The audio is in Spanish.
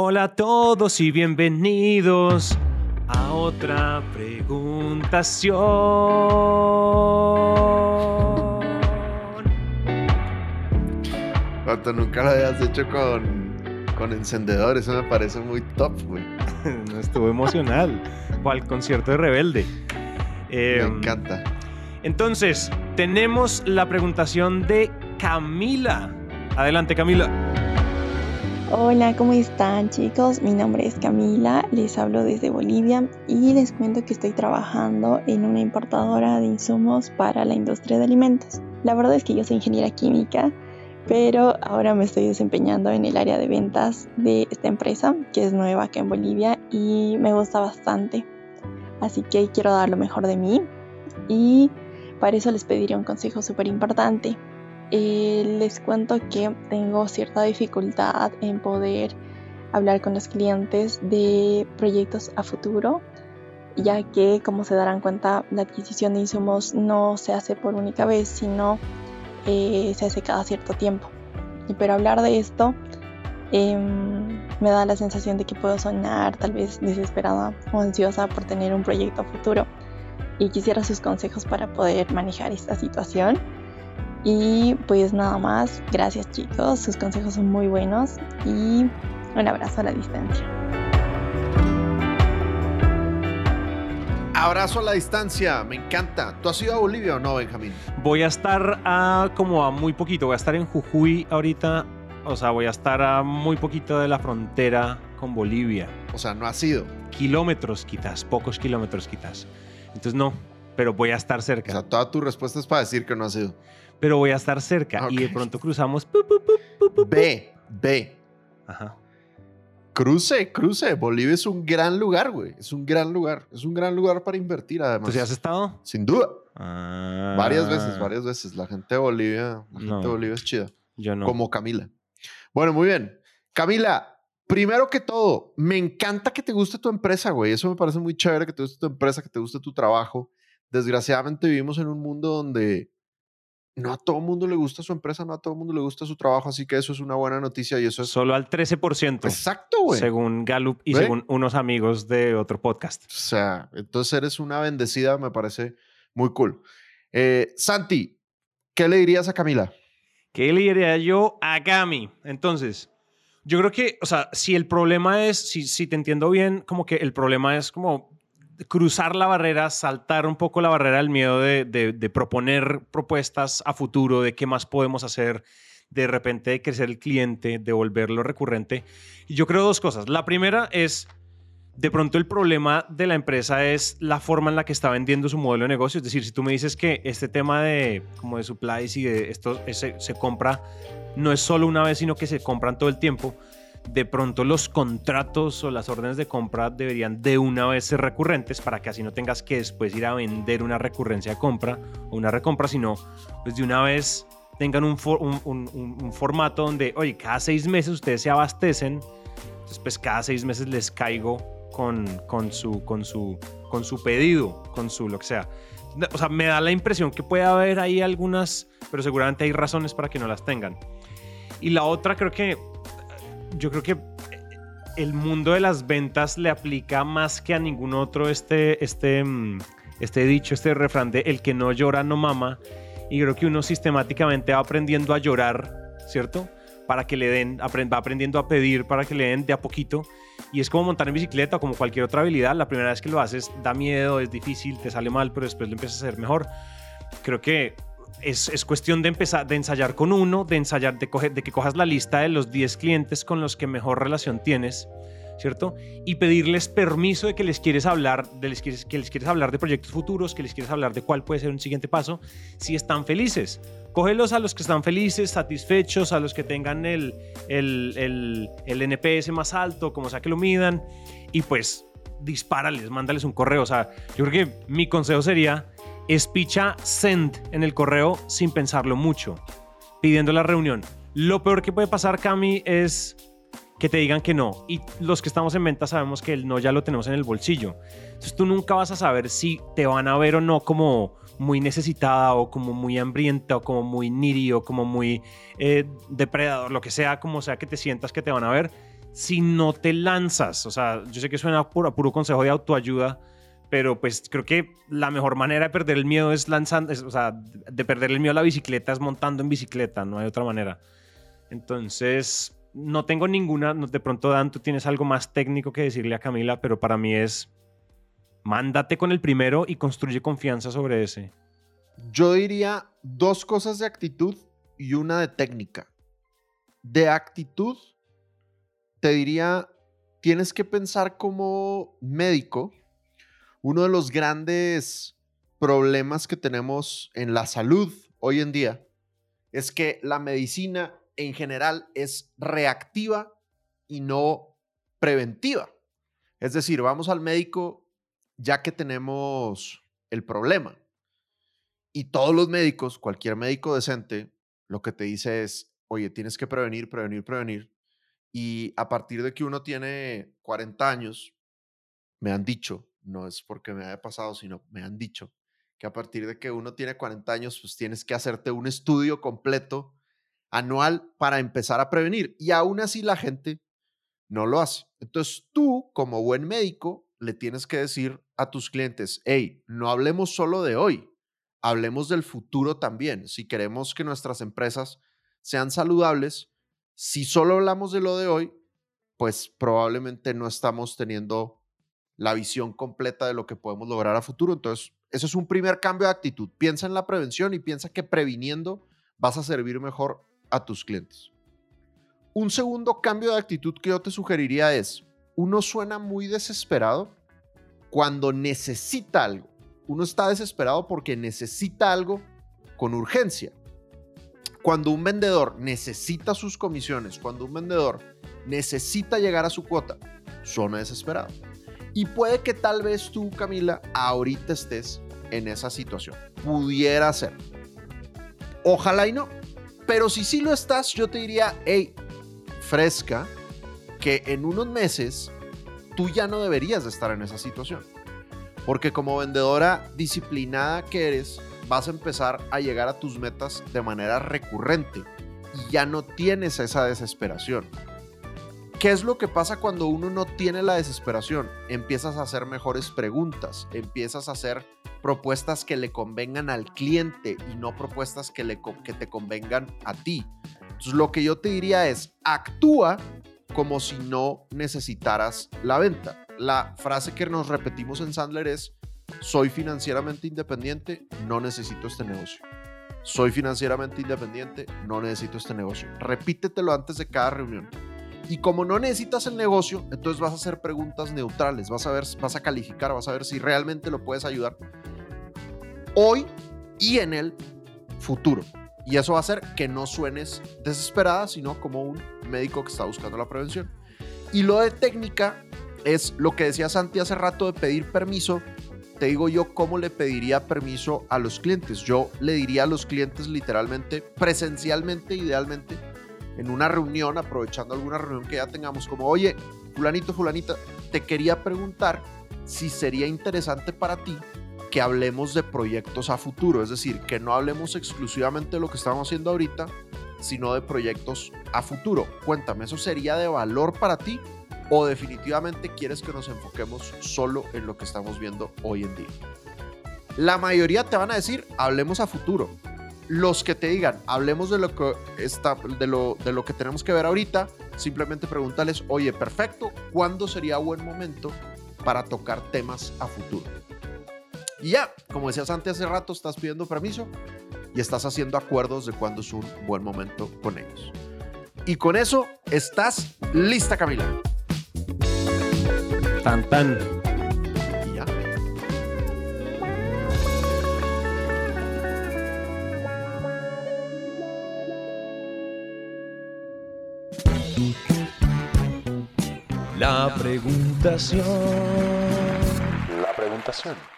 Hola a todos y bienvenidos a otra preguntación. Cuando nunca lo habías hecho con, con encendedor, eso me parece muy top, güey. No estuvo emocional. ¿Cuál concierto de Rebelde? Me Em, encanta. Entonces, tenemos la preguntación de Camila. Adelante, Camila. Hola, ¿cómo están chicos? Mi nombre es Camila, les hablo desde Bolivia y les cuento que estoy trabajando en una importadora de insumos para la industria de alimentos. La verdad es que yo soy ingeniera química, pero ahora me estoy desempeñando en el área de ventas de esta empresa, que es nueva acá en Bolivia y me gusta bastante. Así que quiero dar lo mejor de mí y para eso les pediría un consejo súper importante. Eh, les cuento que tengo cierta dificultad en poder hablar con los clientes de proyectos a futuro, ya que como se darán cuenta la adquisición de insumos no se hace por única vez, sino eh, se hace cada cierto tiempo. Pero hablar de esto em, me da la sensación de que puedo sonar tal vez desesperada o ansiosa por tener un proyecto a futuro y quisiera sus consejos para poder manejar esta situación. Y pues nada más, gracias chicos, sus consejos son muy buenos y un abrazo a la distancia. Abrazo a la distancia, me encanta. ¿Tú has ido a Bolivia o no, Benjamín? Voy a estar a como a muy poquito. Voy a estar en Jujuy ahorita. O sea, voy a estar a muy poquito de la frontera con Bolivia. O sea, no has ido. Kilómetros quizás, pocos kilómetros quizás. Entonces no, pero voy a estar O cerca. sea, toda tu respuesta es para decir que no has ido. Pero voy a estar cerca y de pronto cruzamos. pu, pu, pu. Ve, ve. Ajá. Cruce, cruce. Bolivia es un gran lugar, güey. Es un gran lugar. Es un gran lugar para invertir, además. ¿Tú sí has estado? Sin duda. Ah, Varias veces, varias veces. La gente de Bolivia, la gente No. de Bolivia es chida. Yo no. Como Camila. Bueno, muy bien. Camila, primero que todo, me encanta que te guste tu empresa, güey. Eso me parece muy chévere, que te guste tu empresa, que te guste tu trabajo. Desgraciadamente vivimos en un mundo donde no a todo mundo le gusta su empresa, no a todo mundo le gusta su trabajo, así que eso es una buena noticia y eso es... Solo al 13%, Exacto, güey. según Gallup y ¿Ve? según unos amigos de otro podcast. O sea, entonces eres una bendecida, me parece muy cool. Eh, Santi, ¿qué le dirías a Camila? ¿Qué le diría yo a Cami? Entonces, yo creo que, o sea, si el problema es, si, si te entiendo bien, como que el problema es como cruzar la barrera, saltar un poco la barrera del miedo de, proponer propuestas a futuro, de qué más podemos hacer, de repente de crecer el cliente, de volverlo recurrente. Y yo creo dos cosas. La primera es, de pronto el problema de la empresa es la forma en la que está vendiendo su modelo de negocio. Es decir, si tú me dices que este tema de como de supplies y de esto se compra no es solo una vez, sino que se compran todo el tiempo, de pronto los contratos o las órdenes de compra deberían de una vez ser recurrentes para que así no tengas que después ir a vender una recurrencia de compra o una recompra, sino pues de una vez tengan un, for- un- un- un- formato donde, oye, cada seis meses ustedes se abastecen, entonces pues cada seis meses les caigo con, con, su, con, su, con su pedido, con su lo que sea. O sea, me da la impresión que puede haber ahí algunas, pero seguramente hay razones para que no las tengan. Y la otra creo que, yo creo que el mundo de las ventas le aplica más que a ningún otro este, este, mm, este dicho, este refrán de el que no llora no mama. Y creo que uno sistemáticamente va aprendiendo a llorar, ¿cierto? Para que le den, va aprendiendo a pedir para que le den de a poquito. Y es como montar en bicicleta o como cualquier otra habilidad. La primera vez que lo haces da miedo, es difícil, te sale mal, pero después lo empiezas a hacer mejor. Creo que es, es cuestión de empezar, de ensayar con uno, de ensayar, de, coger, de que cojas la lista de los 10 clientes con los que mejor relación tienes, ¿cierto? Y pedirles permiso de que les quieres hablar, de les quieres, que les quieres hablar de proyectos futuros, que les quieres hablar de cuál puede ser un siguiente paso, si están felices. Cógelos a los que están felices, satisfechos, a los que tengan el, el, el, el NPS más alto, como sea que lo midan, y pues dispárales, mándales un correo. O sea, yo creo que mi consejo sería espicha send en el correo sin pensarlo mucho, pidiendo la reunión. Lo peor que puede pasar, Cami, es que te digan que no. Y los que estamos en venta sabemos que el no ya lo tenemos en el bolsillo. Entonces tú nunca vas a saber si te van a ver o no como muy necesitada o como muy hambrienta o como muy needy o como muy eh, depredador, lo que sea, como sea que te sientas que te van a ver si no te lanzas. O sea, yo sé que suena a puro, puro consejo de autoayuda, pero pues creo que la mejor manera de perder el miedo es lanzando, o sea, de perder el miedo a la bicicleta es montando en bicicleta, no hay otra manera. Entonces, no tengo ninguna, de pronto Dan, tú tienes algo más técnico que decirle a Camila, pero para mí es, mándate con el primero y construye confianza sobre ese. Yo diría dos cosas de actitud y una de técnica. De actitud, te diría, tienes que pensar como médico, uno de los grandes problemas que tenemos en la salud hoy en día es que la medicina en general es reactiva y no preventiva. Es decir, vamos al médico ya que tenemos el problema. Y todos los médicos, cualquier médico decente, lo que te dice es, oye, tienes que prevenir, prevenir, prevenir. Y a partir de que uno tiene 40 años, me han dicho, no es porque me haya pasado, sino me han dicho que a partir de que uno tiene 40 años, pues tienes que hacerte un estudio completo anual para empezar a prevenir. Y aún así la gente no lo hace. Entonces tú, como buen médico, le tienes que decir a tus clientes, hey, no hablemos solo de hoy, hablemos del futuro también. Si queremos que nuestras empresas sean saludables, si solo hablamos de lo de hoy, pues probablemente no estamos teniendo la visión completa de lo que podemos lograr a futuro. Entonces, eso es un primer cambio de actitud. Piensa en la prevención y piensa que previniendo vas a servir mejor a tus clientes. Un segundo cambio de actitud que yo te sugeriría es, uno suena muy desesperado cuando necesita algo. Uno está desesperado porque necesita algo con urgencia. Cuando un vendedor necesita sus comisiones, cuando un vendedor necesita llegar a su cuota, suena desesperado. Y puede que tal vez tú, Camila, ahorita estés en esa situación. Pudiera ser. Ojalá y no. Pero si sí lo estás, yo te diría, hey, fresca, que en unos meses tú ya no deberías de estar en esa situación. Porque como vendedora disciplinada que eres, vas a empezar a llegar a tus metas de manera recurrente y ya no tienes esa desesperación. ¿Qué es lo que pasa cuando uno no tiene la desesperación? Empiezas a hacer mejores preguntas, empiezas a hacer propuestas que le convengan al cliente y no propuestas que, te convengan a ti. Entonces, lo que yo te diría es, actúa como si no necesitaras la venta. La frase que nos repetimos en Sandler es, soy financieramente independiente, no necesito este negocio. Soy financieramente independiente, no necesito este negocio. Repítetelo antes de cada reunión. Y como no necesitas el negocio, entonces vas a hacer preguntas neutrales, vas a ver, vas a calificar, vas a ver si realmente lo puedes ayudar hoy y en el futuro. Y eso va a hacer que no suenes desesperada, sino como un médico que está buscando la prevención. Y lo de técnica es lo que decía Santi hace rato de pedir permiso. Te digo yo cómo le pediría permiso a los clientes. Yo le diría a los clientes literalmente, presencialmente, idealmente, en una reunión, aprovechando alguna reunión que ya tengamos, como, oye, fulanito, fulanita, te quería preguntar si sería interesante para ti que hablemos de proyectos a futuro, es decir, que no hablemos exclusivamente de lo que estamos haciendo ahorita, sino de proyectos a futuro. Cuéntame, ¿eso sería de valor para ti o definitivamente quieres que nos enfoquemos solo en lo que estamos viendo hoy en día? La mayoría te van a decir, hablemos a futuro. Los que te digan, hablemos de lo que, está, de lo, de lo que tenemos que ver ahorita, simplemente pregúntales, oye, perfecto, ¿cuándo sería buen momento para tocar temas a futuro? Y ya, como decías antes hace rato, estás pidiendo permiso y estás haciendo acuerdos de cuándo es un buen momento con ellos. Y con eso estás lista, Camila. Tan tan. La preguntación. La preguntación.